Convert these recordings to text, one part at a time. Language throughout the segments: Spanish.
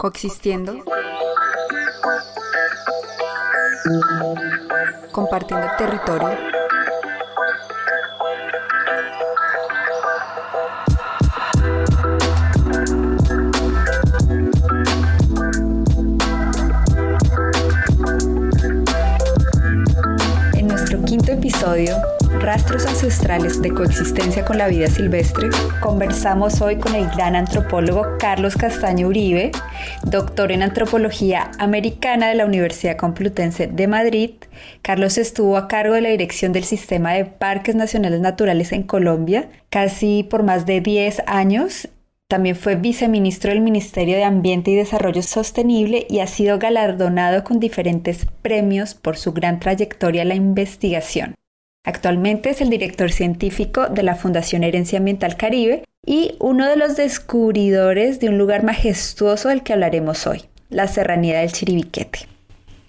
coexistiendo, compartiendo territorio. En nuestro quinto episodio Rastros ancestrales de coexistencia con la vida silvestre, conversamos hoy con el gran antropólogo Carlos Castaño Uribe, doctor en antropología americana de la Universidad Complutense de Madrid. Carlos estuvo a cargo de la dirección del sistema de parques nacionales naturales en Colombia casi por más de 10 años también fue viceministro del Ministerio de Ambiente y Desarrollo Sostenible y ha sido galardonado con diferentes premios por su gran trayectoria en la investigación. Actualmente es el director científico de la Fundación Herencia Ambiental Caribe y uno de los descubridores de un lugar majestuoso del que hablaremos hoy, la Serranía del Chiribiquete.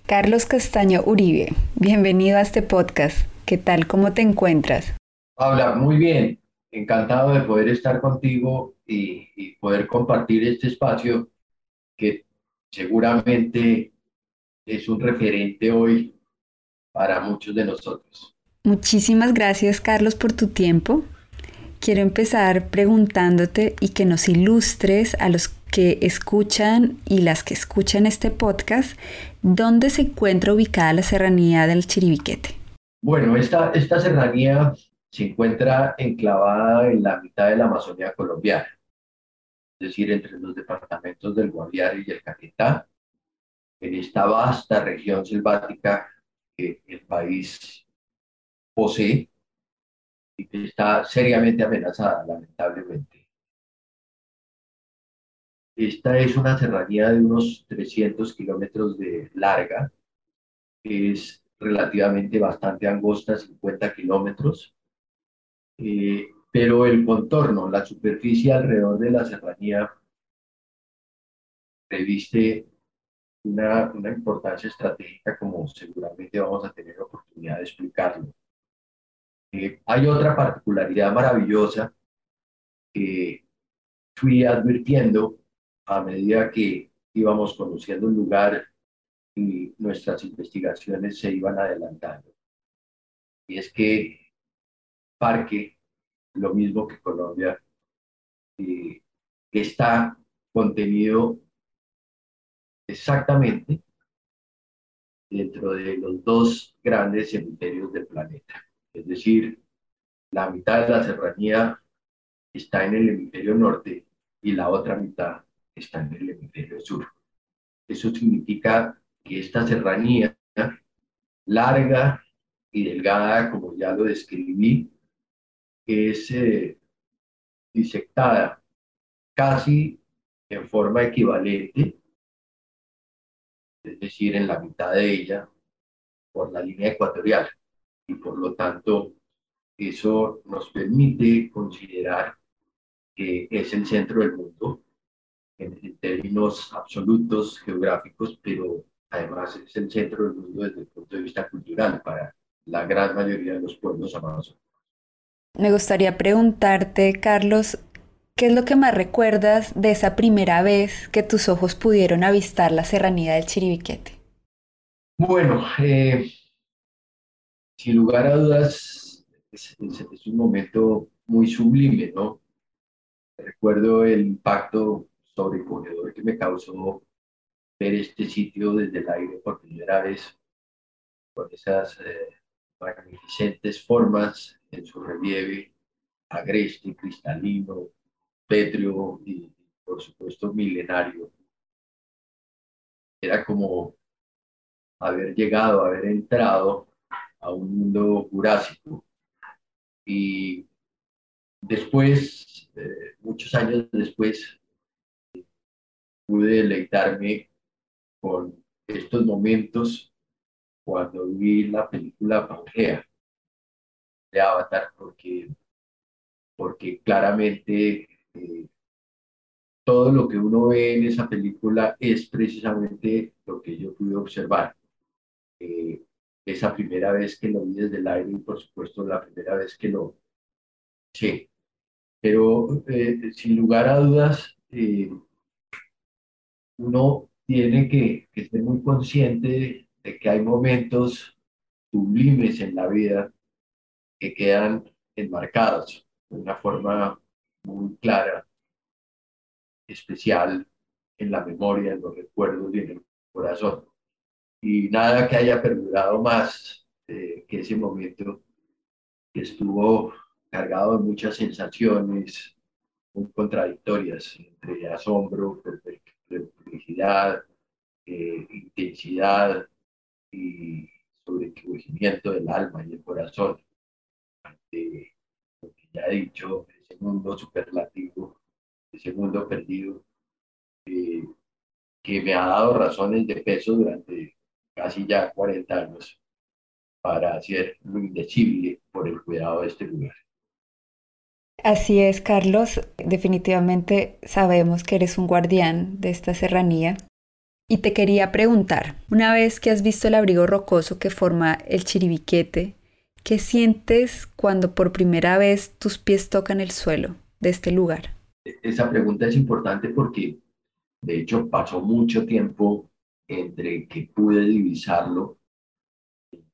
Carlos Castaño Uribe, bienvenido a este podcast. ¿Qué tal? ¿Cómo te encuentras? Habla muy bien. Encantado de poder estar contigo y, y poder compartir este espacio que seguramente es un referente hoy para muchos de nosotros. Muchísimas gracias Carlos por tu tiempo. Quiero empezar preguntándote y que nos ilustres a los que escuchan y las que escuchan este podcast, ¿dónde se encuentra ubicada la serranía del Chiribiquete? Bueno, esta, esta serranía se encuentra enclavada en la mitad de la Amazonía colombiana, es decir, entre los departamentos del Guaviare y el Caquetá, en esta vasta región selvática que el país posee y que está seriamente amenazada, lamentablemente. Esta es una serranía de unos 300 kilómetros de larga, que es relativamente bastante angosta, 50 kilómetros, eh, pero el contorno, la superficie alrededor de la serranía reviste una, una importancia estratégica como seguramente vamos a tener oportunidad de explicarlo. Eh, hay otra particularidad maravillosa que fui advirtiendo a medida que íbamos conociendo el lugar y nuestras investigaciones se iban adelantando. Y es que Parque, lo mismo que Colombia, eh, está contenido exactamente dentro de los dos grandes cementerios del planeta. Es decir, la mitad de la serranía está en el hemisferio norte y la otra mitad está en el hemisferio sur. Eso significa que esta serranía larga y delgada, como ya lo describí, es eh, disectada casi en forma equivalente, es decir, en la mitad de ella, por la línea ecuatorial y por lo tanto eso nos permite considerar que es el centro del mundo en, términos absolutos geográficos, pero además es el centro del mundo desde el punto de vista cultural para la gran mayoría de los pueblos amazónicos. Me gustaría preguntarte, Carlos, ¿qué es lo que más recuerdas de esa primera vez que tus ojos pudieron avistar la serranía del Chiribiquete? Bueno, eh, sin lugar a dudas, es, un momento muy sublime, ¿no? Recuerdo el impacto sobrecogedor que me causó ver este sitio desde el aire por primera vez, con esas eh, magnificentes formas en su relieve, agreste, cristalino, pétreo y, por supuesto, milenario. Era como haber llegado, haber entrado a un mundo jurásico. Y después, eh, muchos años después, pude deleitarme con estos momentos cuando vi la película Pangea de Avatar, porque, porque claramente eh, todo lo que uno ve en esa película es precisamente lo que yo pude observar. Eh, esa primera vez que lo vi desde el aire y por supuesto la primera vez que lo sí pero eh, sin lugar a dudas eh, uno tiene que, que ser muy consciente de, que hay momentos sublimes en la vida que quedan enmarcados de una forma muy clara, especial en la memoria, en los recuerdos y en el corazón. Y nada que haya perdurado más eh, que ese momento que estuvo cargado de muchas sensaciones muy contradictorias, entre asombro, perplejidad, eh, intensidad y sobrecogimiento del alma y el corazón ante lo que ya he dicho, ese mundo superlativo, ese mundo perdido, eh, que me ha dado razones de peso durante casi ya 40 años para hacer lo indecible por el cuidado de este lugar. Así es, Carlos. Definitivamente sabemos que eres un guardián de esta serranía. Y te quería preguntar, una vez que has visto el abrigo rocoso que forma el chiribiquete, ¿qué sientes cuando por primera vez tus pies tocan el suelo de este lugar? Esa pregunta es importante porque, de hecho, pasó mucho tiempo entre que pude divisarlo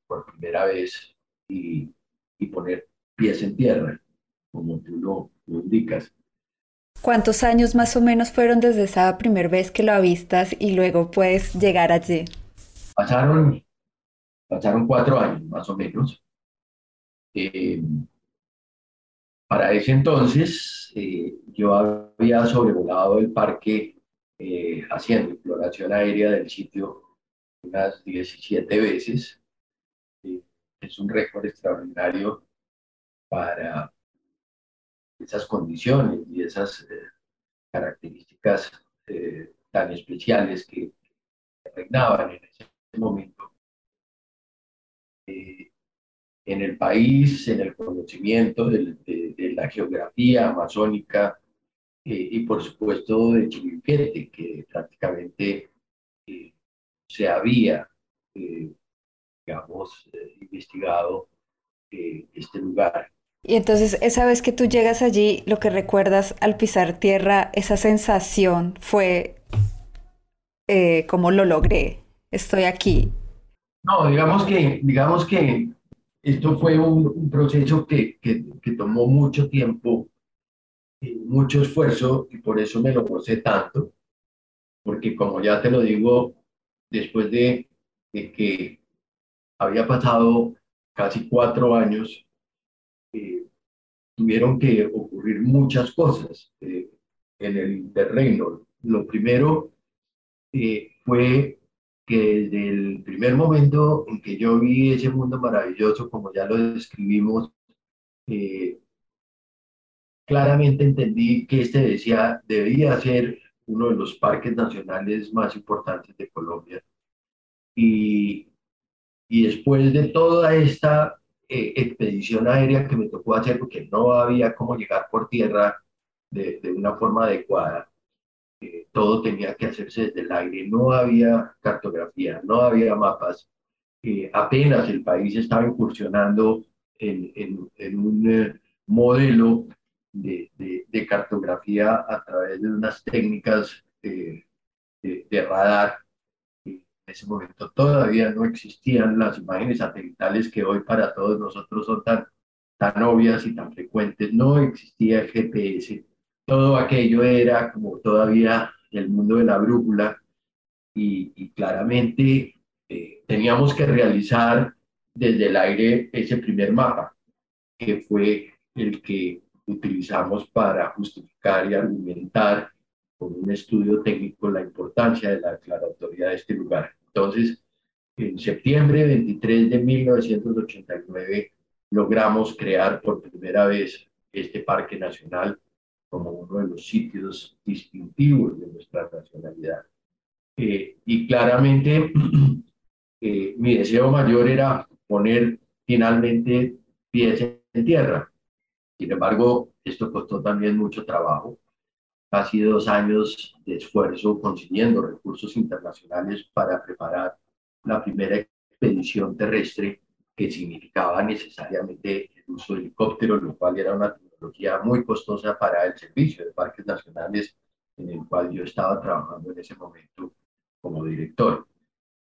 por primera vez y, y poner pies en tierra como tú lo, indicas. ¿Cuántos años más o menos fueron desde esa primera vez que lo avistas y luego puedes llegar allí? Pasaron, pasaron cuatro años más o menos. Eh, para ese entonces eh, yo había sobrevolado el parque eh, haciendo exploración aérea del sitio unas 17 veces. es un récord extraordinario para esas condiciones y esas eh, características eh, tan especiales que, reinaban en ese momento. Eh, en el país, en el conocimiento de, la geografía amazónica y por supuesto de Chiriquete, que prácticamente se había, digamos, investigado este lugar y entonces esa vez que tú llegas allí, lo que recuerdas al pisar tierra, esa sensación fue eh, como lo logré, estoy aquí. No, digamos que, digamos que esto fue un, proceso que, que, tomó mucho tiempo, mucho esfuerzo y por eso me lo gocé tanto, porque como ya te lo digo, después de, de que había pasado casi cuatro años tuvieron que ocurrir muchas cosas eh, en el terreno. Lo primero eh, fue que desde el primer momento en que yo vi ese mundo maravilloso, como ya lo describimos, eh, claramente entendí que este decía, debía ser uno de los parques nacionales más importantes de Colombia. Y, y después de toda esta eh, expedición aérea que me tocó hacer porque no había cómo llegar por tierra de, de una forma adecuada. Eh, todo tenía que hacerse desde el aire, no había cartografía, no había mapas. Eh, apenas el país estaba incursionando en, en, en un modelo de, cartografía a través de unas técnicas de, de radar en ese momento todavía no existían las imágenes satelitales que hoy para todos nosotros son tan, tan obvias y tan frecuentes. No existía el GPS. Todo aquello era como todavía el mundo de la brújula y, claramente eh, teníamos que realizar desde el aire ese primer mapa, que fue el que utilizamos para justificar y argumentar con un estudio técnico la importancia de la declaratoria de este lugar. Entonces, en septiembre 23 de 1989 logramos crear por primera vez este Parque Nacional como uno de los sitios distintivos de nuestra nacionalidad. Eh, y claramente eh, mi deseo mayor era poner finalmente pies en tierra. Sin embargo, esto costó también mucho trabajo casi dos años de esfuerzo consiguiendo recursos internacionales para preparar la primera expedición terrestre que significaba necesariamente el uso de helicópteros, lo cual era una tecnología muy costosa para el servicio de parques nacionales en el cual yo estaba trabajando en ese momento como director.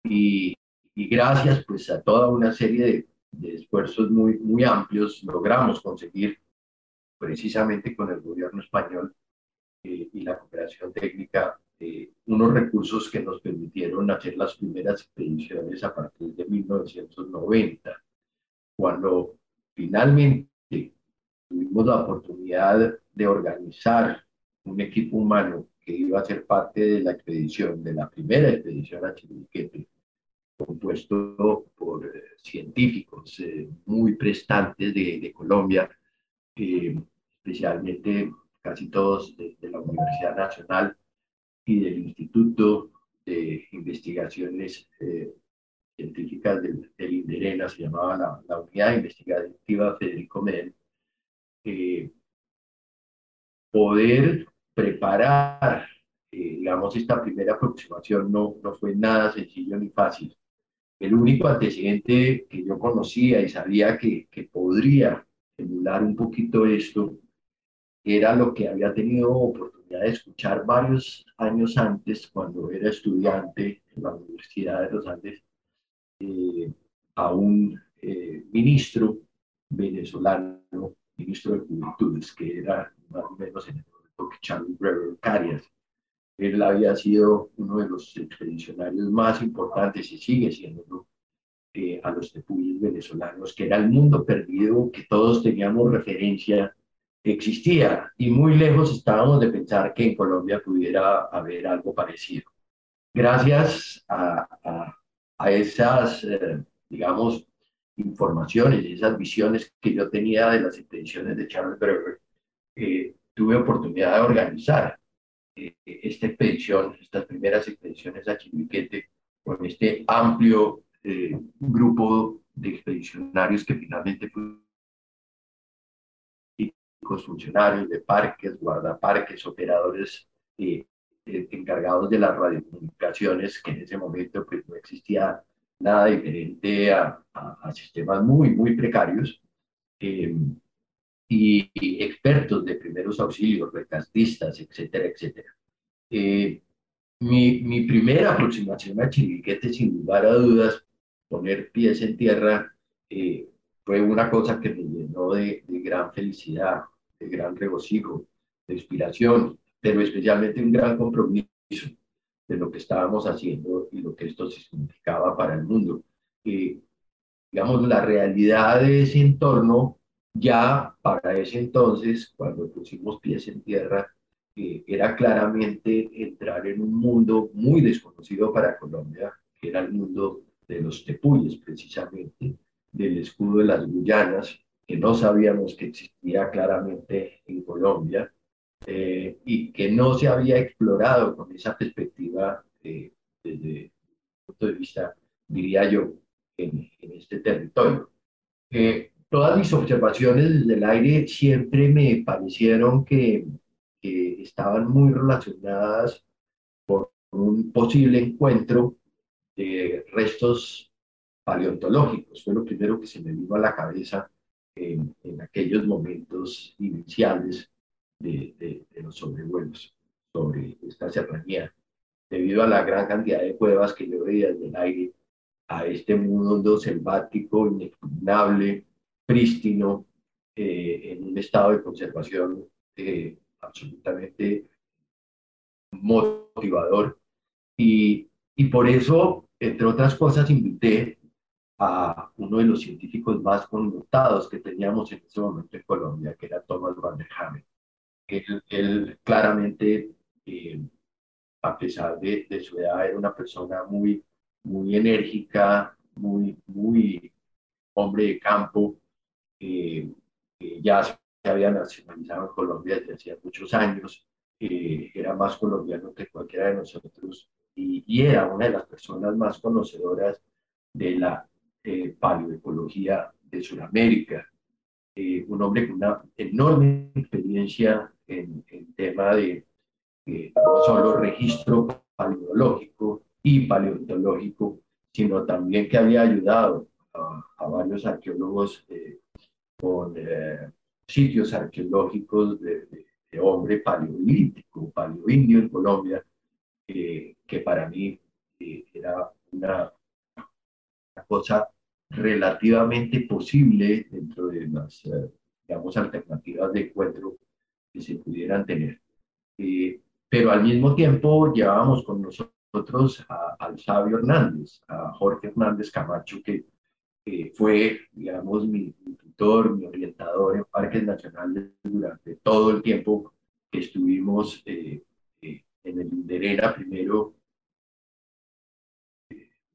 Y, y gracias pues a toda una serie de, de, esfuerzos muy, muy amplios logramos conseguir precisamente con el gobierno español eh, y la cooperación técnica eh, unos recursos que nos permitieron hacer las primeras expediciones a partir de 1990, cuando finalmente tuvimos la oportunidad de organizar un equipo humano que iba a ser parte de la expedición, de la primera expedición a Chiriquete, compuesto por eh, científicos eh, muy prestantes de, de Colombia, eh, especialmente casi todos de, la Universidad Nacional y del Instituto de Investigaciones Científicas del, del, INDERENA, se llamaba la, la Unidad Investigativa Federico Medel, poder preparar, eh, digamos, esta primera aproximación no, no fue nada sencillo ni fácil. El único antecedente que yo conocía y sabía que, que podría emular un poquito esto era lo que había tenido oportunidad de escuchar varios años antes cuando era estudiante en la Universidad de los Andes eh, a un eh, ministro venezolano, ministro de Juventudes, que era más o menos en el Charles Brewer Carias. Él había sido uno de los expedicionarios más importantes y sigue siendo eh, a los tepuyes venezolanos, que era el mundo perdido que todos teníamos referencia existía y muy lejos estábamos de pensar que en Colombia pudiera haber algo parecido. Gracias a, a, esas, eh, digamos, informaciones, esas visiones que yo tenía de las expediciones de Charles Brewer, eh, tuve oportunidad de organizar eh, esta expedición, estas primeras expediciones a Chimiquete, con este amplio grupo de expedicionarios que finalmente funcionarios de parques, guardaparques, operadores eh, eh, encargados de las radiocomunicaciones, que en ese momento pues, no existía nada diferente a, a, a sistemas muy, muy precarios. Eh, y, expertos de primeros auxilios, recastistas, etcétera, etcétera. Eh, mi, mi, primera aproximación a Chiriquete, sin lugar a dudas, poner pies en tierra, eh, fue una cosa que me de, gran felicidad, de gran regocijo, de inspiración, pero especialmente un gran compromiso de lo que estábamos haciendo y lo que esto significaba para el mundo. Eh, digamos, la realidad de ese entorno ya para ese entonces, cuando pusimos pies en tierra, eh, era claramente entrar en un mundo muy desconocido para Colombia, que era el mundo de los tepuyes, precisamente, del escudo de las Guyanas, que no sabíamos que existía claramente en Colombia eh, y que no se había explorado con esa perspectiva eh, desde el punto de vista, diría yo, en, este territorio. Eh, todas mis observaciones desde el aire siempre me parecieron que, que estaban muy relacionadas con un posible encuentro de restos paleontológicos. Fue lo primero que se me vino a la cabeza en, en aquellos momentos iniciales de, de, de, los sobrevuelos sobre esta serranía. Debido a la gran cantidad de cuevas que yo veía desde el aire, a este mundo selvático inexpugnable, prístino, eh, en un estado de conservación eh, absolutamente motivador. Y, y por eso, entre otras cosas, invité a uno de los científicos más connotados que teníamos en ese momento en Colombia, que era Thomas Van der Hamen. Él, él claramente, eh, a pesar de, de, su edad, era una persona muy, muy enérgica, muy, muy hombre de campo, eh, ya se había nacionalizado en Colombia desde hacía muchos años, eh, era más colombiano que cualquiera de nosotros y, y, era una de las personas más conocedoras de la eh, paleoecología de Sudamérica. Eh, un hombre con una enorme experiencia en, en tema de no solo registro paleológico y paleontológico, sino también que había ayudado a, varios arqueólogos con eh, sitios arqueológicos de, de, hombre paleolítico, paleoindio en Colombia, que para mí era una, cosa relativamente posible dentro de las, digamos, alternativas de encuentro que se pudieran tener. pero al mismo tiempo llevábamos con nosotros al sabio Hernández, a Jorge Hernández Camacho, que fue, digamos, mi, tutor, mi orientador en parques nacionales durante todo el tiempo que estuvimos eh, eh, en el Inderera, primero eh,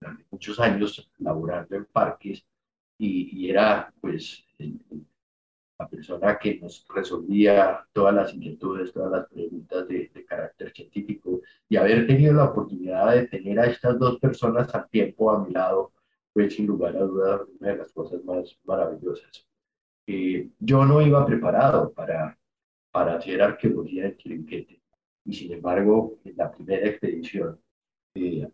durante muchos años laborando en parques y, era pues la persona que nos resolvía todas las inquietudes, todas las preguntas de, de, carácter científico y haber tenido la oportunidad de tener a estas dos personas al tiempo a mi lado fue sin lugar a dudas una de las cosas más maravillosas. Eh, yo no iba preparado para, para hacer arqueología en Chirinquete y sin embargo en la primera expedición,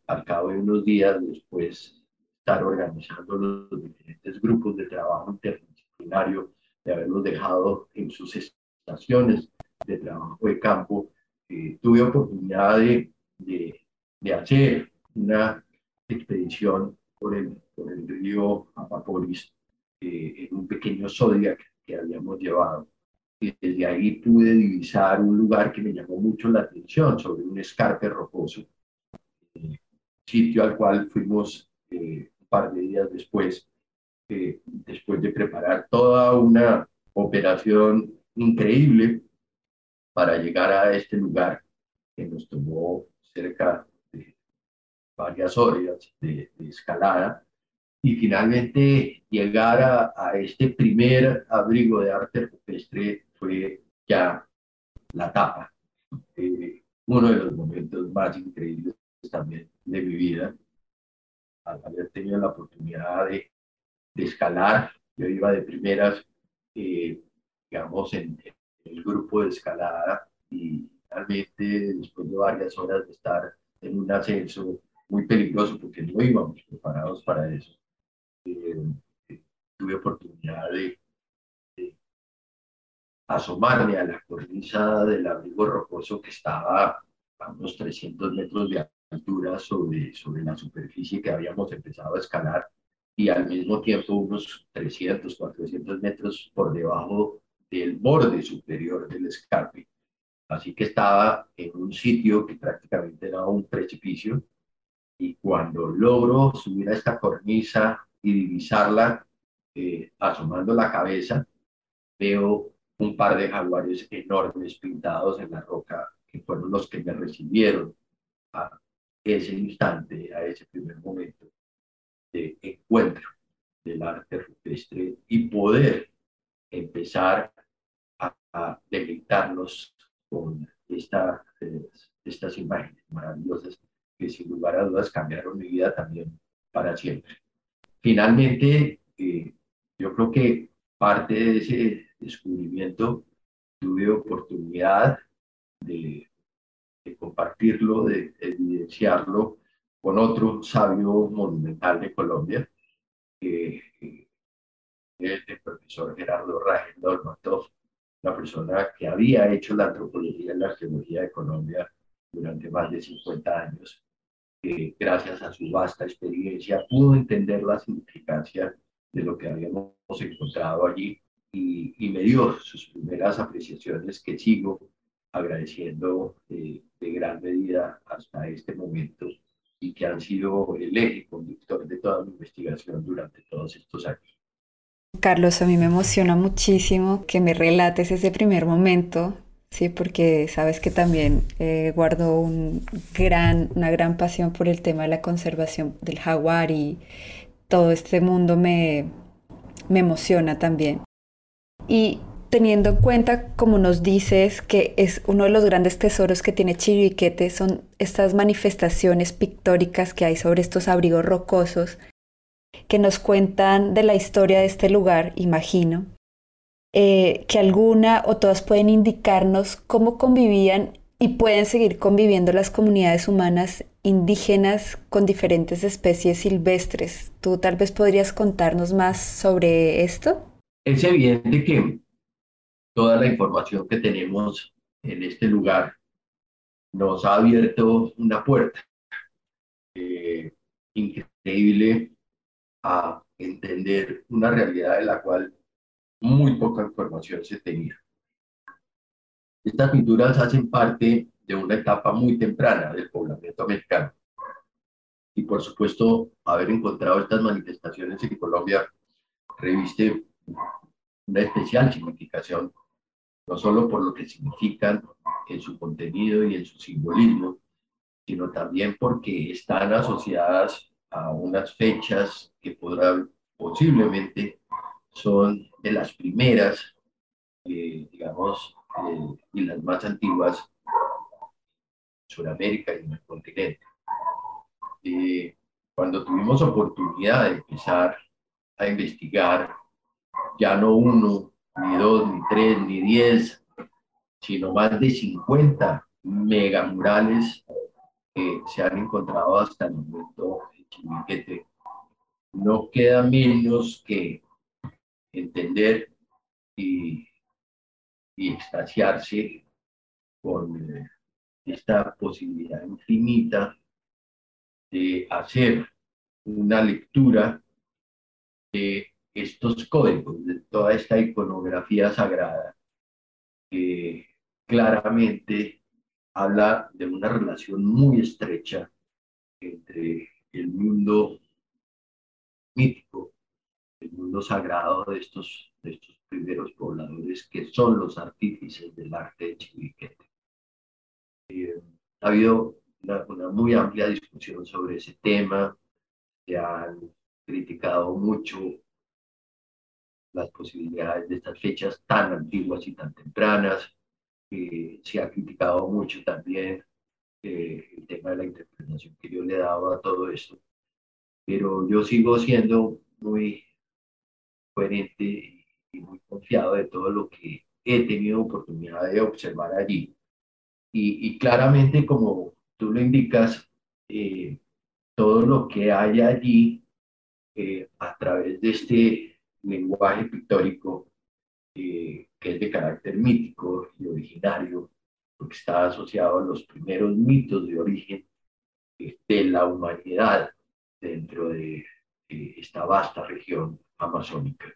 al cabo de unos días después estar organizando los diferentes grupos de trabajo interdisciplinario, de haberlos dejado en sus estaciones de trabajo de campo, eh, tuve oportunidad de, de, hacer una expedición por el, por el río Apaporis eh, en un pequeño Zodiac que habíamos llevado. Y desde ahí pude divisar un lugar que me llamó mucho la atención, sobre un escarpe rocoso, sitio al cual fuimos eh, un par de días después, después de preparar toda una operación increíble para llegar a este lugar que nos tomó cerca varias horas de, escalada y finalmente llegar a, este primer abrigo de arte rupestre fue ya la tapa. Eh, uno de los momentos más increíbles también de mi vida, al haber tenido la oportunidad de, de escalar, yo iba de primeras, eh, digamos, en, en, el grupo de escalada y finalmente después de varias horas de estar en un ascenso muy peligroso porque no íbamos preparados para eso. Eh, tuve oportunidad de, asomarme a la cornisa del abrigo rocoso que estaba a unos 300 metros de altura sobre, sobre la superficie que habíamos empezado a escalar y al mismo tiempo unos 300, 400 metros por debajo del borde superior del escarpe. Así que estaba en un sitio que prácticamente era un precipicio y cuando logro subir a esta cornisa y divisarla, eh, asomando la cabeza, veo un par de jaguares enormes pintados en la roca, que fueron los que me recibieron a ese instante, a ese primer momento de encuentro del arte rupestre y poder empezar a, a deleitarnos con esta, eh, estas imágenes maravillosas que sin lugar a dudas cambiaron mi vida también para siempre. Finalmente, eh, yo creo que parte de ese descubrimiento tuve oportunidad de, de compartirlo, de, evidenciarlo con otro sabio monumental de Colombia, que es el profesor Gerardo Rajel Dolmatov, una persona que había hecho la antropología y la arqueología de Colombia durante más de 50 años que gracias a su vasta experiencia pudo entender la significancia de lo que habíamos encontrado allí y, y me dio sus primeras apreciaciones que sigo agradeciendo eh, de gran medida hasta este momento y que han sido el eje conductor de toda mi investigación durante todos estos años. Carlos, a mí me emociona muchísimo que me relates ese primer momento Sí, porque sabes que también eh, guardo un gran, una gran pasión por el tema de la conservación del jaguar y todo este mundo me, me emociona también. Y teniendo en cuenta, como nos dices, que es uno de los grandes tesoros que tiene Chiriquete, son estas manifestaciones pictóricas que hay sobre estos abrigos rocosos que nos cuentan de la historia de este lugar, imagino, eh, que alguna o todas pueden indicarnos cómo convivían y pueden seguir conviviendo las comunidades humanas indígenas con diferentes especies silvestres. ¿Tú tal vez podrías contarnos más sobre esto? Es evidente que toda la información que tenemos en este lugar nos ha abierto una puerta eh, increíble a entender una realidad de la cual muy poca información se tenía. Estas pinturas hacen parte de una etapa muy temprana del poblamiento americano. Y por supuesto, haber encontrado estas manifestaciones en Colombia reviste una especial significación, no solo por lo que significan en su contenido y en su simbolismo, sino también porque están asociadas a unas fechas que podrán posiblemente son de las primeras, eh, digamos, eh, y las más antiguas en Sudamérica y en el continente. Eh, cuando tuvimos oportunidad de empezar a investigar, ya no uno, ni dos, ni tres, ni diez, sino más de 50 megamurales que se han encontrado hasta el momento en Chimiquete. No queda menos que entender y, y extasiarse con eh, esta posibilidad infinita de hacer una lectura de estos códigos, de toda esta iconografía sagrada, que claramente habla de una relación muy estrecha entre el mundo mítico, el mundo sagrado de estos, de estos primeros pobladores que son los artífices del arte de Chiviquete. Eh, ha habido una, una, muy amplia discusión sobre ese tema, se han criticado mucho las posibilidades de estas fechas tan antiguas y tan tempranas, eh, se ha criticado mucho también eh, el tema de la interpretación que yo le dado a todo esto, pero yo sigo siendo muy coherente y muy confiado de todo lo que he tenido oportunidad de observar allí. Y, y claramente, como tú lo indicas, eh, todo lo que hay allí eh, a través de este lenguaje pictórico eh, que es de carácter mítico y originario, porque está asociado a los primeros mitos de origen eh, de la humanidad dentro de esta vasta región amazónica.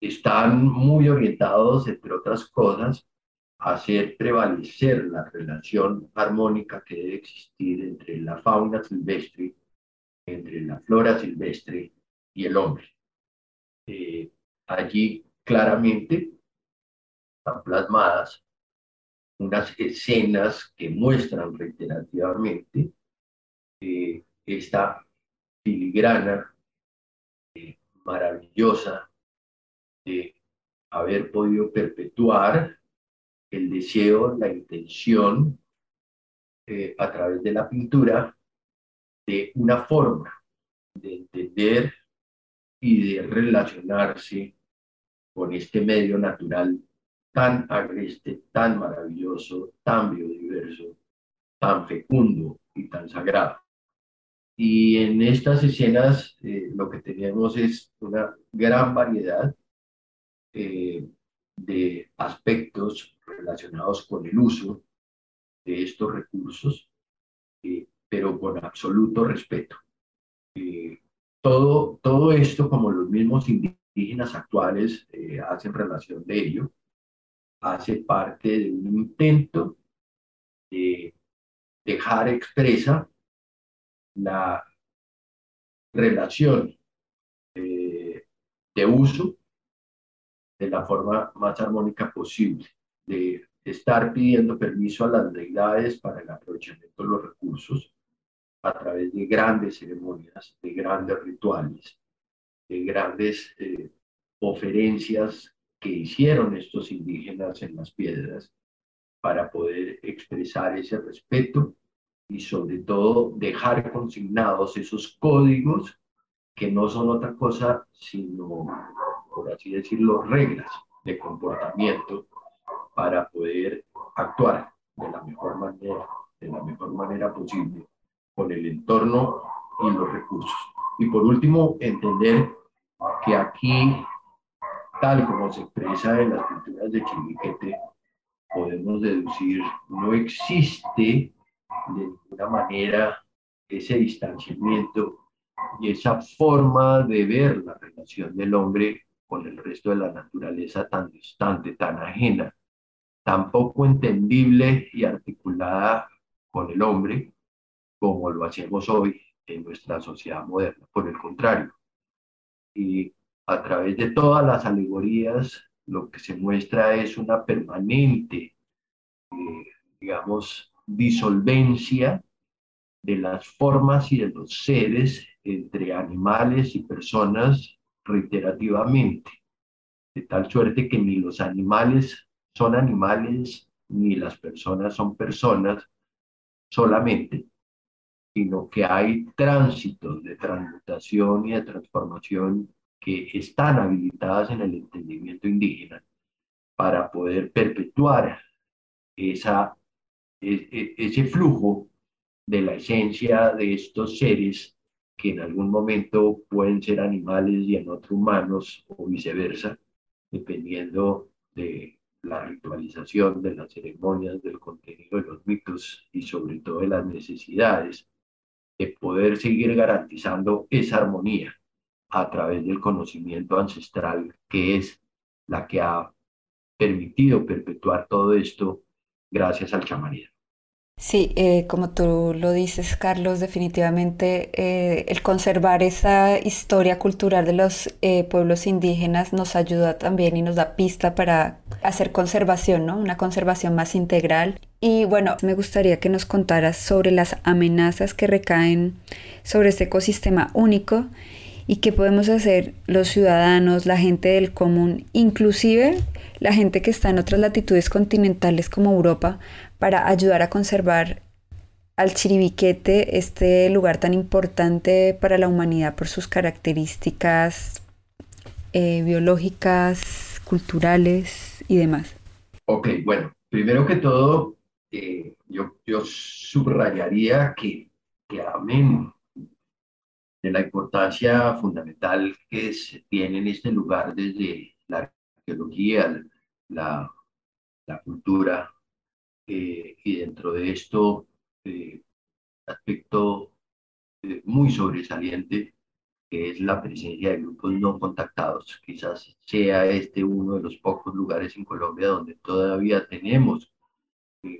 están muy orientados, entre otras cosas, a hacer prevalecer la relación armónica que debe existir entre la fauna silvestre, entre la flora silvestre y el hombre. Eh, allí claramente están plasmadas unas escenas que muestran reiterativamente eh, esta filigrana eh, maravillosa de haber podido perpetuar el deseo, la intención a través de la pintura de una forma de entender y de relacionarse con este medio natural tan agreste, tan maravilloso, tan biodiverso, tan fecundo y tan sagrado. Y en estas escenas eh, lo que tenemos es una gran variedad eh, de aspectos relacionados con el uso de estos recursos, eh, pero con absoluto respeto. Todo, todo esto, como los mismos indígenas actuales eh, hacen relación de ello, hace parte de un intento de dejar expresa la relación eh, de uso de la forma más armónica posible, de estar pidiendo permiso a las deidades para el aprovechamiento de los recursos, a través de grandes ceremonias, de grandes rituales, de grandes eh, oferencias que hicieron estos indígenas en las piedras para poder expresar ese respeto y sobre todo dejar consignados esos códigos que no son otra cosa sino, por así decirlo, reglas de comportamiento para poder actuar de la mejor manera, de la mejor manera posible con el entorno y los recursos. Y por último, entender que aquí, tal como se expresa en las pinturas de Chiliquete, podemos deducir, no existe de ninguna manera ese distanciamiento y esa forma de ver la relación del hombre con el resto de la naturaleza tan distante, tan ajena, tan poco entendible y articulada con el hombre como lo hacemos hoy en nuestra sociedad moderna. Por el contrario, y a través de todas las alegorías, lo que se muestra es una permanente, eh, digamos, disolvencia de las formas y de los seres entre animales y personas reiterativamente, de tal suerte que ni los animales son animales, ni las personas son personas solamente, sino que hay tránsitos de transmutación y de transformación que están habilitadas en el entendimiento indígena para poder perpetuar esa, e, e, ese flujo de la esencia de estos seres que en algún momento pueden ser animales y en otro humanos o viceversa, dependiendo de la ritualización de las ceremonias, del contenido de los mitos y sobre todo de las necesidades de poder seguir garantizando esa armonía a través del conocimiento ancestral que es la que ha permitido perpetuar todo esto gracias al chamanismo. Sí, eh, como tú lo dices, Carlos, definitivamente eh, el conservar esa historia cultural de los eh, pueblos indígenas nos ayuda también y nos da pista para hacer conservación, ¿no? Una conservación más integral. Y bueno, me gustaría que nos contaras sobre las amenazas que recaen sobre este ecosistema único y qué podemos hacer los ciudadanos, la gente del común, inclusive la gente que está en otras latitudes continentales como Europa, para ayudar a conservar al Chiribiquete, este lugar tan importante para la humanidad por sus características eh, biológicas, culturales y demás. Ok, bueno, primero que todo, eh, yo, subrayaría que, que amén de la importancia fundamental que se tiene en este lugar desde la arqueología, la cultura, eh, y dentro de esto, eh, aspecto eh, muy sobresaliente, que es la presencia de grupos no contactados. Quizás sea este uno de los pocos lugares en Colombia donde todavía tenemos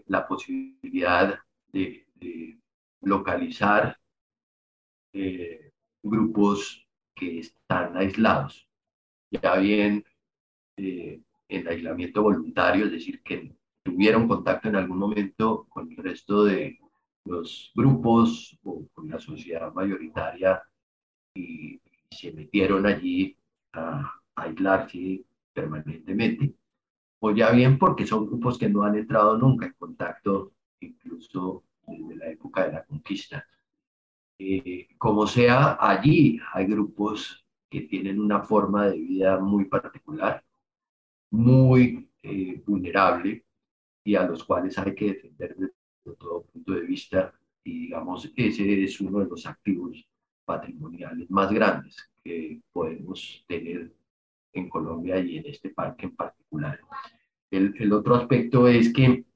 la posibilidad de, localizar grupos que están aislados, ya bien en aislamiento voluntario, es decir, que tuvieron contacto en algún momento con el resto de los grupos o con la sociedad mayoritaria y, se metieron allí a, aislarse permanentemente, o ya bien porque son grupos que no han entrado nunca en contacto, incluso desde la época de la conquista. Eh, como sea, allí hay grupos que tienen una forma de vida muy particular, muy eh, vulnerable, y a los cuales hay que defender desde todo punto de vista. Y digamos, ese es uno de los activos patrimoniales más grandes que podemos tener en Colombia y en este parque en particular. El, el otro aspecto es que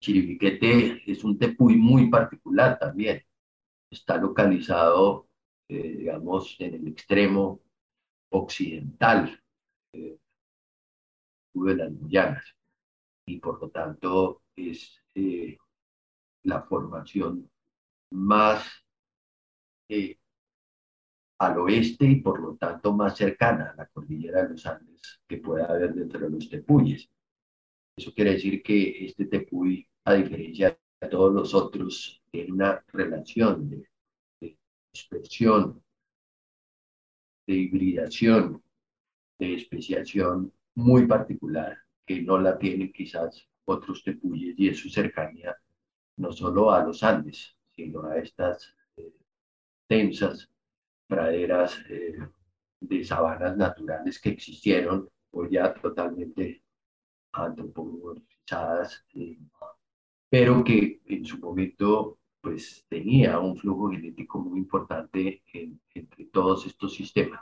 Chiribiquete es un tepuy muy particular también. Está localizado, eh, digamos, en el extremo occidental eh, de las Guyanas y por lo tanto es eh, la formación más eh, al oeste y por lo tanto más cercana a la cordillera de los Andes que pueda haber dentro de los tepuyes. Eso quiere decir que este tepuy, a diferencia de todos los otros, tiene una relación de, de dispersión, de hibridación, de especiación muy particular que no la tienen quizás otros tepuyes y es su cercanía no solo a los Andes, sino a estas eh, densas praderas eh, de sabanas naturales que existieron hoy ya totalmente antropomorfizadas, eh, pero que en su momento pues tenía un flujo genético muy importante entre todos estos sistemas.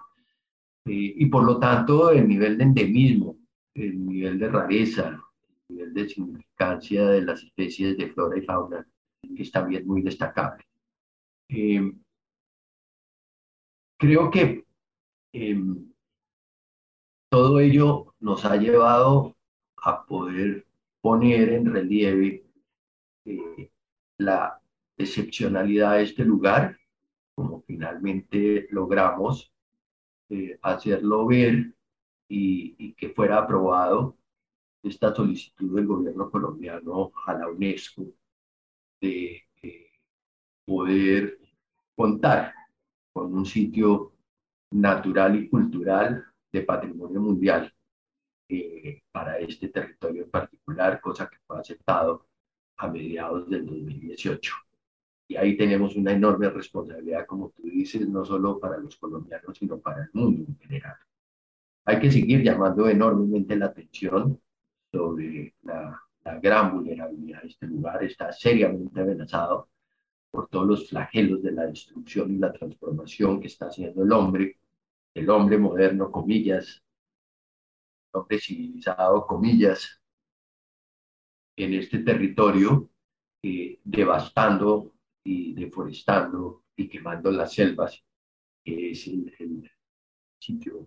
y por lo tanto, el nivel de endemismo el nivel de rareza, nivel de significancia de las especies de flora y fauna, es también muy destacable. Eh, creo que eh, todo ello nos ha llevado a poder poner en relieve eh, la excepcionalidad de este lugar, como finalmente logramos hacerlo ver y, que fuera aprobado esta solicitud del gobierno colombiano a la UNESCO de poder contar con un sitio natural y cultural de patrimonio mundial eh, para este territorio en particular, cosa que fue aceptado a mediados del 2018. Y ahí tenemos una enorme responsabilidad, como tú dices, no solo para los colombianos, sino para el mundo en general. Hay que seguir llamando enormemente la atención sobre la, gran vulnerabilidad de este lugar. Está seriamente amenazado por todos los flagelos de la destrucción y la transformación que está haciendo el hombre, el hombre moderno, comillas, el hombre civilizado, comillas, en este territorio, eh, devastando y deforestando y quemando las selvas, que es el sitio,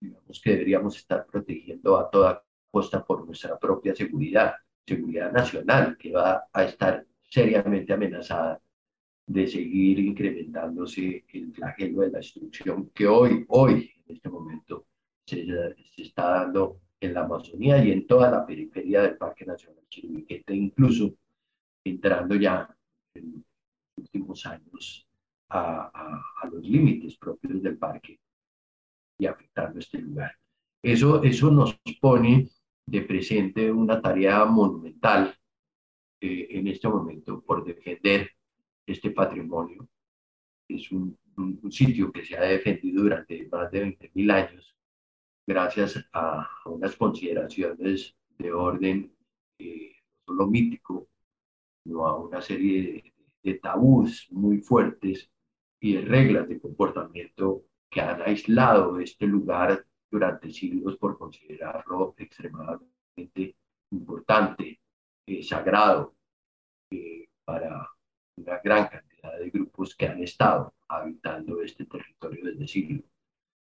digamos, que deberíamos estar protegiendo a toda costa por nuestra propia seguridad, seguridad nacional, que va a estar seriamente amenazada de seguir incrementándose el flagelo de la destrucción que hoy, hoy, en este momento, se, se, está dando en la Amazonía y en toda la periferia del Parque Nacional Chiribiquete, incluso entrando ya en los últimos años a, a, a los límites propios del parque y afectando este lugar. Eso, eso nos pone de presente una tarea monumental eh, en este momento por defender este patrimonio. Es un, sitio que se ha defendido durante más de 20.000 años gracias a, unas consideraciones de orden eh, solo mítico, sino a una serie de, de tabús muy fuertes y de reglas de comportamiento que han aislado este lugar durante siglos por considerarlo extremadamente importante, eh, sagrado eh, para una gran cantidad de grupos que han estado habitando este territorio desde siglos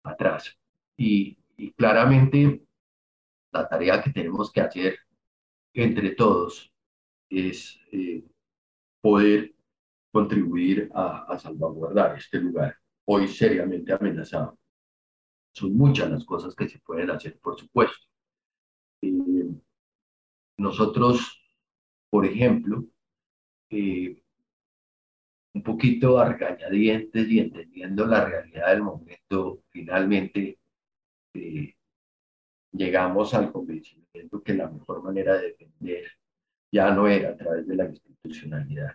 atrás. Y, claramente la tarea que tenemos que hacer entre todos es eh, poder contribuir a, salvaguardar este lugar, hoy seriamente amenazado. Son muchas las cosas que se pueden hacer, por supuesto. Eh, nosotros, por ejemplo, eh, un poquito a regañadientes y entendiendo la realidad del momento, finalmente eh, llegamos al convencimiento que la mejor manera de defender ya no era a través de la institucionalidad.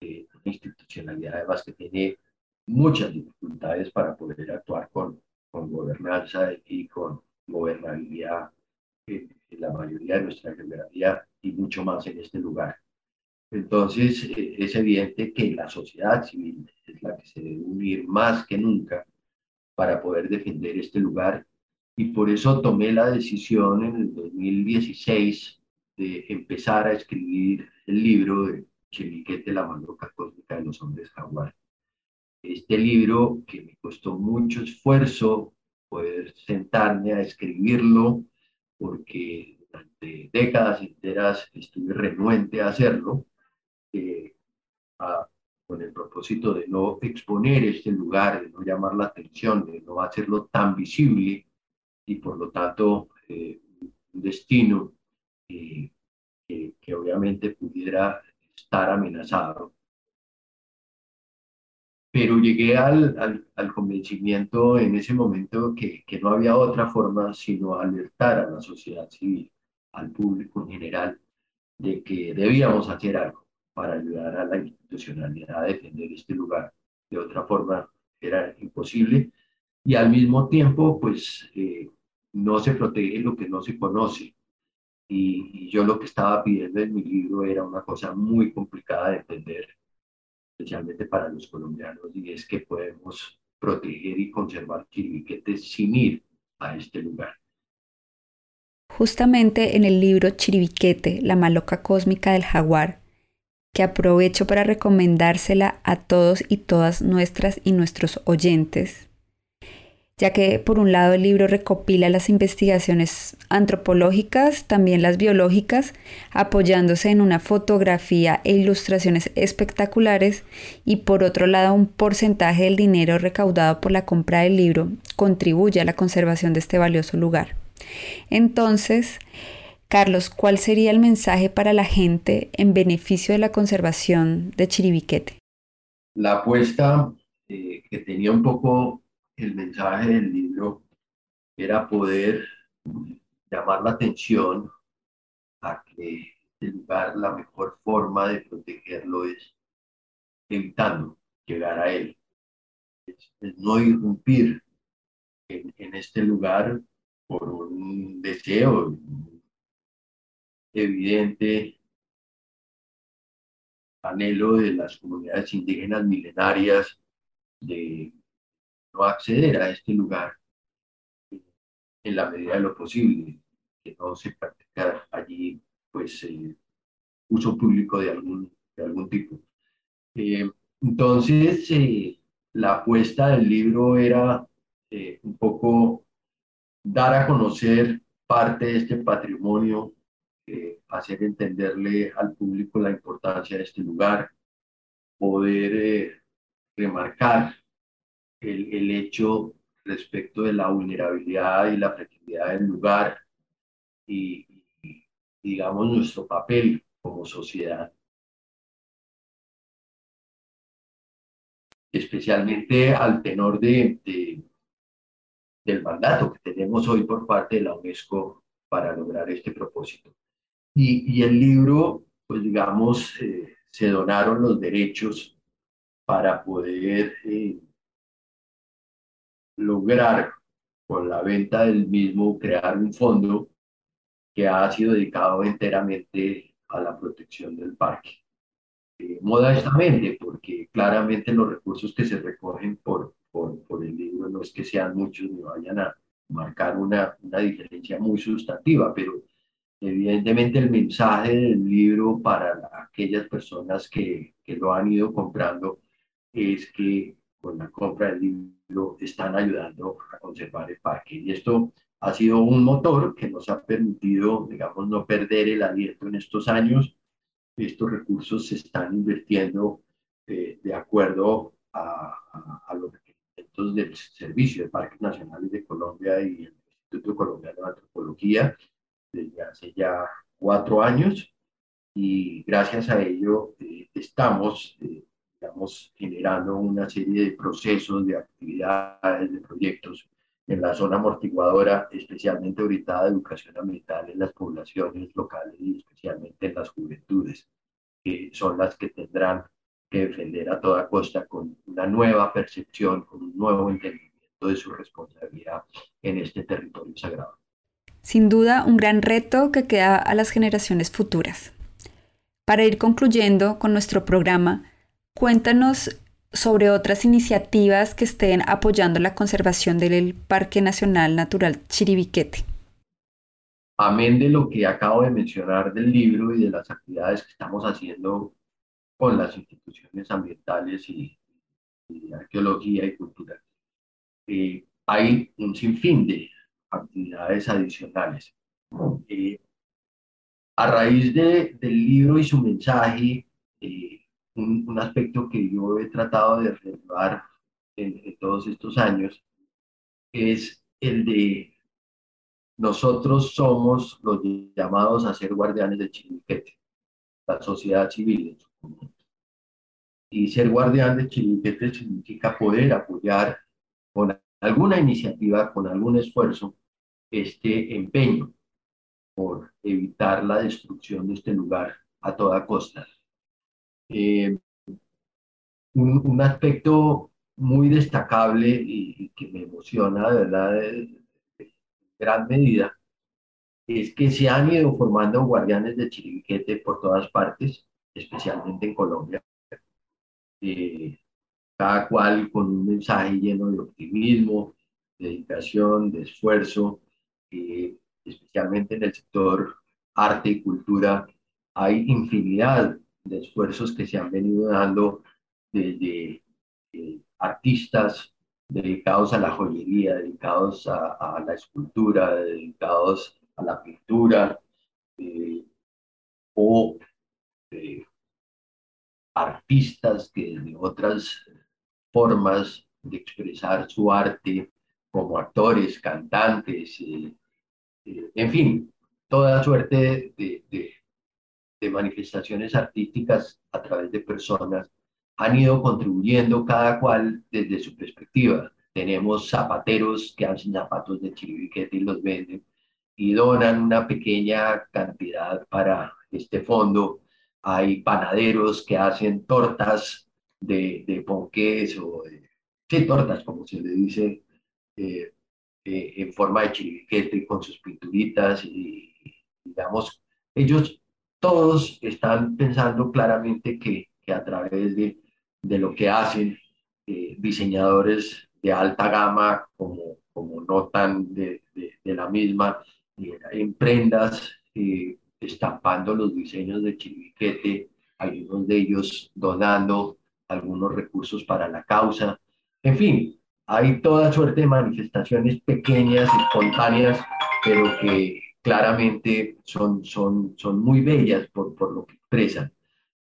Eh, una institucionalidad además que tiene muchas dificultades para poder actuar con, con gobernanza y con gobernabilidad en, en la mayoría de nuestra geografía y mucho más en este lugar. Entonces, eh, es evidente que la sociedad civil es la que se debe unir más que nunca para poder defender este lugar. Y por eso tomé la decisión en el 2016 de empezar a escribir el libro de Chemiquete, la mandoca cósmica de los hombres jaguar. Este libro que me costó mucho esfuerzo poder sentarme a escribirlo, porque durante décadas enteras estuve renuente a hacerlo, con el propósito de no exponer este lugar, de no llamar la atención, de no hacerlo tan visible y por lo tanto eh, un destino eh, que, obviamente pudiera estar amenazado. Pero llegué al, al, convencimiento en ese momento que, que no había otra forma sino alertar a la sociedad civil, al público en general, de que debíamos hacer algo para ayudar a la institucionalidad a defender este lugar. De otra forma, era imposible. Y al mismo tiempo, pues, eh, no se protege lo que no se conoce. Y, yo lo que estaba pidiendo en mi libro era una cosa muy complicada de entender, especialmente para los colombianos, y es que podemos proteger y conservar Chiribiquete sin ir a este lugar. justamente en el libro Chiribiquete, la maloca cósmica del jaguar, que aprovecho para recomendársela a todos y todas nuestras y nuestros oyentes, ya que por un lado el libro recopila las investigaciones antropológicas, también las biológicas, apoyándose en una fotografía e ilustraciones espectaculares, y por otro lado un porcentaje del dinero recaudado por la compra del libro contribuye a la conservación de este valioso lugar. Entonces, Carlos, ¿cuál sería el mensaje para la gente en beneficio de la conservación de Chiribiquete? La apuesta eh, que tenía un poco el mensaje del libro era poder llamar la atención a que este lugar, la mejor forma de protegerlo es evitando llegar a él, no irrumpir en, en este lugar por un deseo evidente anhelo de las comunidades indígenas milenarias de no acceder a este lugar en la medida de lo posible, que no se practica allí pues eh, uso público de algún, de algún tipo. Eh, entonces, eh, la apuesta del libro era un poco dar a conocer parte de este patrimonio, eh, hacer entenderle al público la importancia de este lugar, poder eh, remarcar el, hecho respecto de la vulnerabilidad y la fragilidad del lugar y, digamos, nuestro papel como sociedad. Especialmente al tenor de del mandato que tenemos hoy por parte de la UNESCO para lograr este propósito. Y, y el libro, pues digamos, eh, se donaron los derechos para poder eh, lograr con la venta del mismo crear un fondo que ha sido dedicado enteramente a la protección del parque. Eh, modestamente, porque claramente los recursos que se recogen por, por, por, el libro no es que sean muchos ni vayan a marcar una, una diferencia muy sustantiva, pero evidentemente el mensaje del libro para aquellas personas que, que lo han ido comprando es que con la compra del libro están ayudando a conservar el parque. Y esto ha sido un motor que nos ha permitido, digamos, no perder el aliento en estos años estos recursos se están invirtiendo eh, de acuerdo a, los requerimientos del Servicio de Parques Nacionales de Colombia y el Instituto Colombiano de Antropología desde hace ya cuatro años y gracias a ello eh, estamos, eh, digamos, generando una serie de procesos, de actividades, de proyectos en la zona amortiguadora, especialmente orientada a educación ambiental en las poblaciones locales y especialmente en las juventudes, que son las que tendrán que defender a toda costa con una nueva percepción, con un nuevo entendimiento de su responsabilidad en este territorio sagrado. Sin duda, un gran reto que queda a las generaciones futuras. Para ir concluyendo con nuestro programa, cuéntanos sobre otras iniciativas que estén apoyando la conservación del Parque Nacional Natural Chiribiquete. Amén de lo que acabo de mencionar del libro y de las actividades que estamos haciendo con las instituciones ambientales y, arqueología y cultura. Eh, hay un sinfín de actividades adicionales. Eh, a raíz de, del libro y su mensaje, eh, un, aspecto que yo he tratado de relevar en, todos estos años es el de nosotros somos los llamados a ser guardianes de Chiliquete, la sociedad civil en su conjunto. Y ser guardián de Chiliquete significa poder apoyar con alguna iniciativa, con algún esfuerzo, este empeño por evitar la destrucción de este lugar a toda costa. Eh, un, aspecto muy destacable y, que me emociona, de verdad, de, gran medida, es que se han ido formando guardianes de Chiribiquete por todas partes, especialmente en Colombia. Eh, cada cual con un mensaje lleno de optimismo, dedicación, de esfuerzo, eh, especialmente en el sector arte y cultura, hay infinidad de esfuerzos que se han venido dando desde eh, artistas dedicados a la joyería, dedicados a, la escultura, dedicados a la pintura, eh, o eh, artistas que de otras formas de expresar su arte como actores, cantantes, en fin, toda suerte de manifestaciones artísticas a través de personas han ido contribuyendo cada cual desde su perspectiva. Tenemos zapateros que hacen zapatos de chiribiquete y los venden y donan una pequeña cantidad para este fondo. Hay panaderos que hacen tortas de, de ponqués o de, sí, tortas, como se le dice, eh, eh, en forma de chiribiquete con sus pinturitas y, digamos, ellos todos están pensando claramente que, que a través de, de, lo que hacen eh, diseñadores de alta gama como, como notan de, de, la misma, eh, en prendas, eh, estampando los diseños de Chiribiquete, algunos de ellos donando algunos recursos para la causa. En fin, hay toda suerte de manifestaciones pequeñas, espontáneas, pero que claramente son, son, son muy bellas por, por lo que expresan.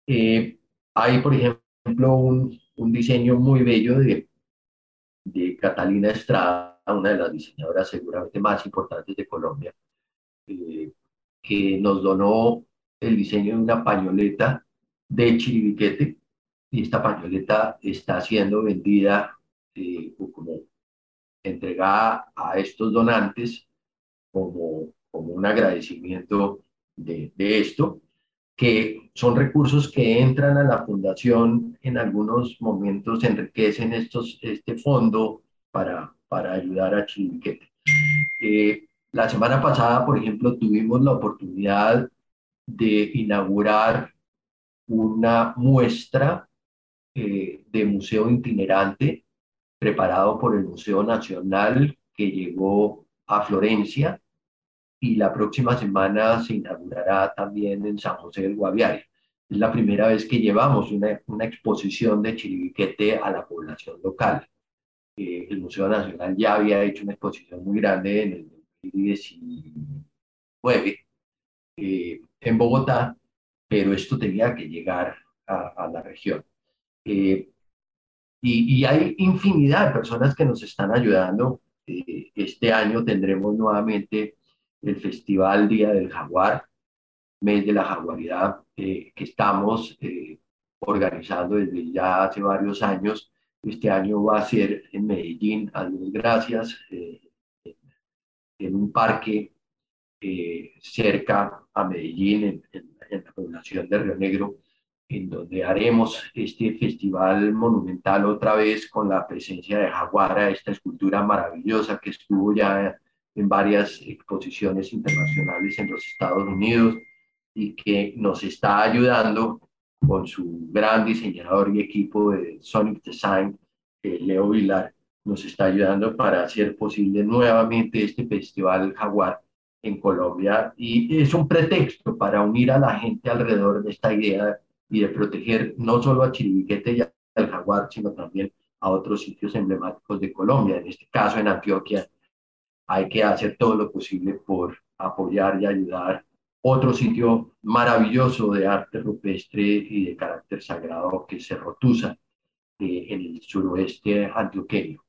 Eh, hay, por ejemplo, un, un, diseño muy bello de, de Catalina Estrada, una de las diseñadoras seguramente más importantes de Colombia, eh, que nos donó el diseño de una pañoleta de chiribiquete y esta pañoleta está siendo vendida eh, como entregada a estos donantes como como un agradecimiento de, esto, que son recursos que entran a la fundación en algunos momentos, enriquecen estos, este fondo para, para ayudar a Chiliquete. Eh, la semana pasada, por ejemplo, tuvimos la oportunidad de inaugurar una muestra eh, de museo itinerante preparado por el Museo Nacional que llegó a Florencia y la próxima semana se inaugurará también en San José del Guaviare. Es la primera vez que llevamos una, una exposición de chiribiquete a la población local. Eh, el Museo Nacional ya había hecho una exposición muy grande en el 2019 eh, en Bogotá, pero esto tenía que llegar a, la región. Eh, y, y, hay infinidad de personas que nos están ayudando. este año tendremos nuevamente el Festival Día del Jaguar, mes de la jaguaridad, eh, que estamos eh, organizando desde ya hace varios años. Este año va a ser en Medellín, a gracias, eh, en un parque cerca a Medellín, en, en, la población de Río Negro, en donde haremos este festival monumental otra vez con la presencia de Jaguara, esta escultura maravillosa que estuvo ya en varias exposiciones internacionales en los Estados Unidos y que nos está ayudando con su gran diseñador y equipo de Sonic Design, eh, Leo Vilar, nos está ayudando para hacer posible nuevamente este Festival Jaguar en Colombia. Y es un pretexto para unir a la gente alrededor de esta idea y de proteger no solo a Chiribiquete y al Jaguar, sino también a otros sitios emblemáticos de Colombia, en este caso en Antioquia, hay que hacer todo lo posible por apoyar y ayudar otro sitio maravilloso de arte rupestre y de carácter sagrado que es Cerro eh, en el suroeste antioqueño.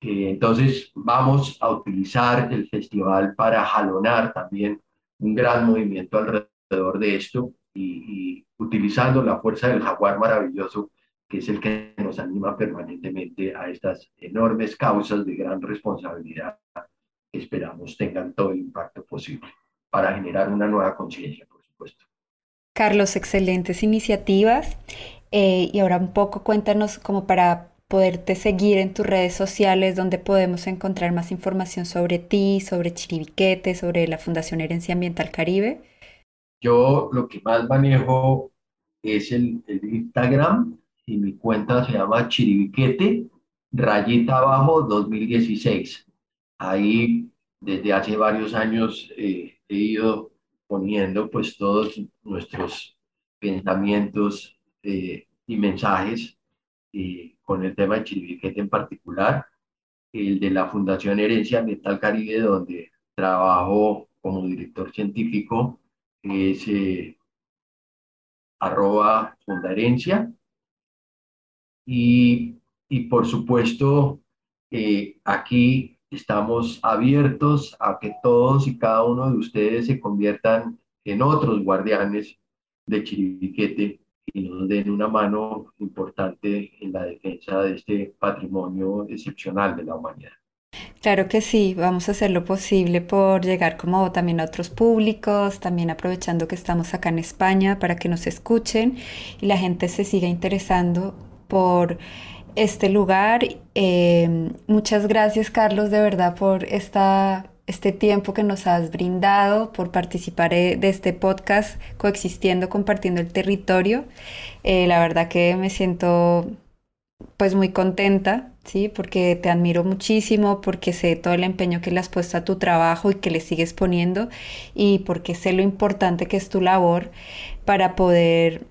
Eh, entonces vamos a utilizar el festival para jalonar también un gran movimiento alrededor de esto y, y utilizando la fuerza del jaguar maravilloso que es el que nos anima permanentemente a estas enormes causas de gran responsabilidad esperamos tengan todo el impacto posible para generar una nueva conciencia, por supuesto. Carlos, excelentes iniciativas. Eh, y ahora un poco cuéntanos como para poderte seguir en tus redes sociales, donde podemos encontrar más información sobre ti, sobre Chiribiquete, sobre la Fundación Herencia Ambiental Caribe. Yo lo que más manejo es el, el Instagram y mi cuenta se llama Chiribiquete, rayita abajo 2016. Ahí desde hace varios años eh, he ido poniendo pues todos nuestros pensamientos eh, y mensajes con el tema de Chiribiquete en particular, el de la Fundación Herencia Ambiental Caribe, donde trabajo como director científico, es eh, arroba fundaherencia. Y, y por supuesto, eh, aquí estamos abiertos a que todos y cada uno de ustedes se conviertan en otros guardianes de Chiribiquete y nos den una mano importante en la defensa de este patrimonio excepcional de la humanidad. Claro que sí, vamos a hacer lo posible por llegar como también a otros públicos, también aprovechando que estamos acá en España para que nos escuchen y la gente se siga interesando por este lugar. Eh, muchas gracias Carlos de verdad por esta este tiempo que nos has brindado, por participar eh, de este podcast, coexistiendo, compartiendo el territorio. Eh, la verdad que me siento pues muy contenta, ¿sí? Porque te admiro muchísimo, porque sé todo el empeño que le has puesto a tu trabajo y que le sigues poniendo y porque sé lo importante que es tu labor para poder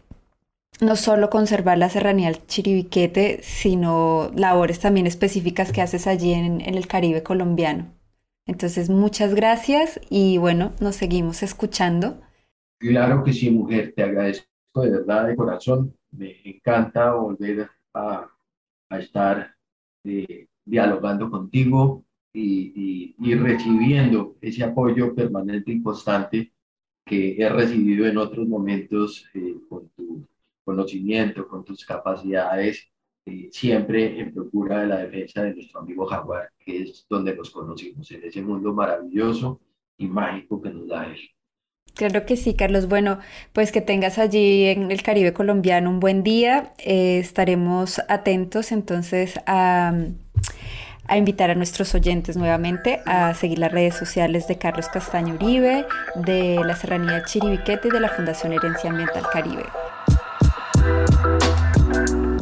no solo conservar la serranía del Chiribiquete, sino labores también específicas que haces allí en el Caribe colombiano. Entonces, muchas gracias y bueno, nos seguimos escuchando. Claro que sí, mujer, te agradezco de verdad, de corazón. Me encanta volver a, estar eh, dialogando contigo y, recibiendo ese apoyo permanente y constante que he recibido en otros momentos eh, con tu conocimiento, con tus capacidades eh, siempre en procura de la defensa de nuestro amigo Jaguar, que es donde nos conocimos, en ese mundo maravilloso y mágico que nos da él. Claro que sí, Carlos. Bueno, pues que tengas allí en el Caribe colombiano un buen día. Eh, estaremos atentos entonces a, a, invitar a nuestros oyentes nuevamente a seguir las redes sociales de Carlos Castaño Uribe, de la Serranía Chiribiquete y de la Fundación Herencia Ambiental Caribe.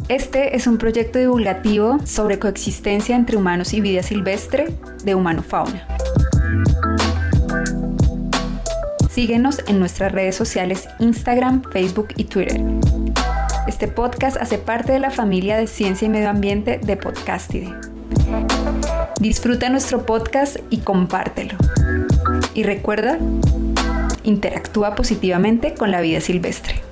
Este es un proyecto divulgativo sobre coexistencia entre humanos y vida silvestre de Humano Fauna. Síguenos en nuestras redes sociales Instagram, Facebook y Twitter. Este podcast hace parte de la familia de Ciencia y Medio Ambiente de Podcastide. Disfruta nuestro podcast y compártelo. Y recuerda, interactúa positivamente con la vida silvestre.